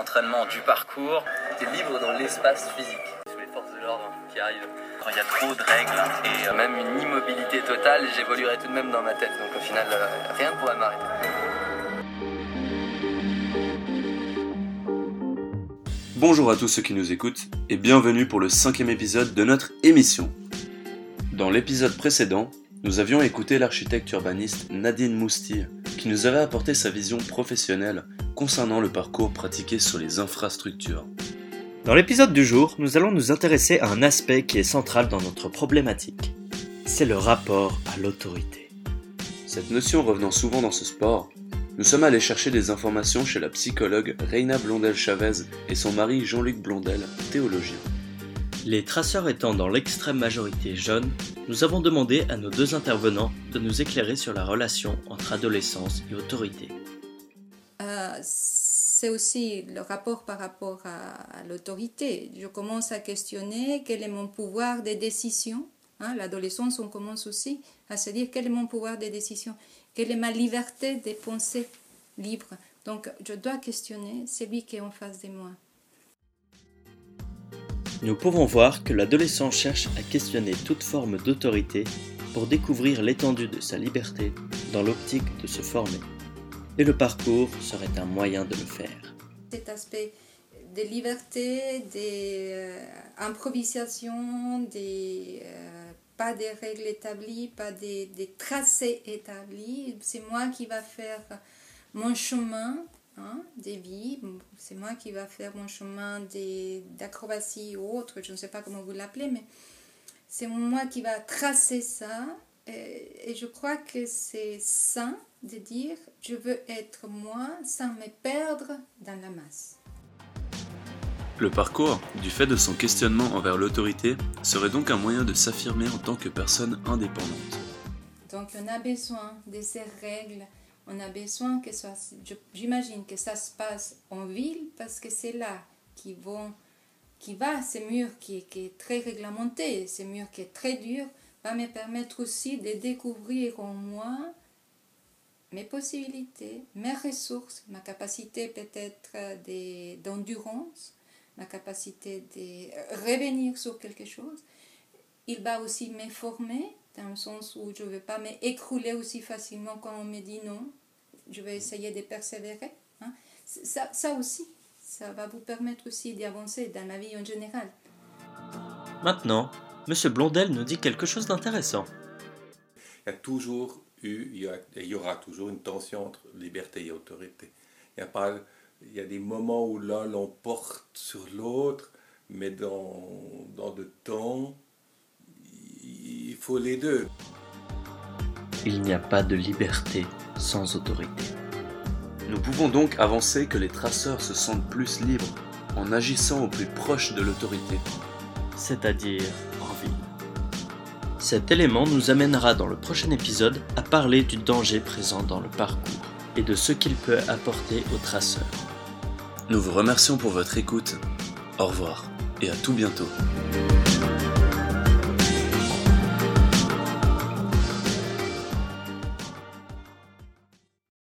Du parcours. T'es libre dans l'espace physique. Sous les forces de l'ordre qui arrivent. Quand il y a trop de règles et euh, même une immobilité totale, j'évoluerai tout de même dans ma tête. Donc au final, euh, rien ne pourra m'arrêter. Bonjour à tous ceux qui nous écoutent et bienvenue pour le cinquième épisode de notre émission. Dans l'épisode précédent, nous avions écouté l'architecte urbaniste Nadine Mousti qui nous avait apporté sa vision professionnelle concernant le parcours pratiqué sur les infrastructures. Dans l'épisode du jour, nous allons nous intéresser à un aspect qui est central dans notre problématique. C'est le rapport à l'autorité. Cette notion revenant souvent dans ce sport, nous sommes allés chercher des informations chez la psychologue Reina Blondel-Chavez et son mari Jean-Luc Blondel, théologien. Les traceurs étant dans l'extrême majorité jeunes, nous avons demandé à nos deux intervenants de nous éclairer sur la relation entre adolescence et autorité. C'est aussi le rapport par rapport à, l'autorité. Je commence à questionner quel est mon pouvoir de décision. Hein, L'adolescence, on commence aussi à se dire quel est mon pouvoir de décision, quelle est ma liberté de penser libre. Donc je dois questionner celui qui est en face de moi. Nous pouvons voir que l'adolescent cherche à questionner toute forme d'autorité pour découvrir l'étendue de sa liberté dans l'optique de se former. Et le parcours serait un moyen de le faire. Cet aspect de liberté, d'improvisation, des, euh, pas des règles établies, pas des, des tracés établis, c'est moi qui va faire mon chemin Hein, des vies. C'est moi qui va faire mon chemin d'acrobatie ou autre, je ne sais pas comment vous l'appelez, mais c'est moi qui va tracer ça. Et, je crois que c'est sain de dire je veux être moi sans me perdre dans la masse. Le parcours, du fait de son questionnement envers l'autorité, serait donc un moyen de s'affirmer en tant que personne indépendante. Donc on a besoin de ces règles on a besoin que ça, j'imagine que ça se passe en ville parce que c'est là qui vont, qui va, ce mur qui, qui est très réglementé, ce mur qui est très dur, va me permettre aussi de découvrir en moi mes possibilités, mes ressources, ma capacité peut-être d'endurance, ma capacité de revenir sur quelque chose. Il va aussi me former dans le sens où je ne vais pas m'écrouler aussi facilement quand on me dit non. Je vais essayer de persévérer. Hein. Ça, ça aussi, ça va vous permettre aussi d'avancer dans la vie en général. Maintenant, M. Blondel nous dit quelque chose d'intéressant. Il y a toujours eu, il y, il y, aura toujours une tension entre liberté et autorité. Il y a, pas, il y a des moments où l'un l'emporte sur l'autre, mais dans, dans de temps il faut les deux. Il n'y a pas de liberté sans autorité. Nous pouvons donc avancer que les traceurs se sentent plus libres en agissant au plus proche de l'autorité. C'est-à-dire. Cet élément nous amènera dans le prochain épisode à parler du danger présent dans le parcours et de ce qu'il peut apporter aux traceurs. Nous vous remercions pour votre écoute. Au revoir et à tout bientôt.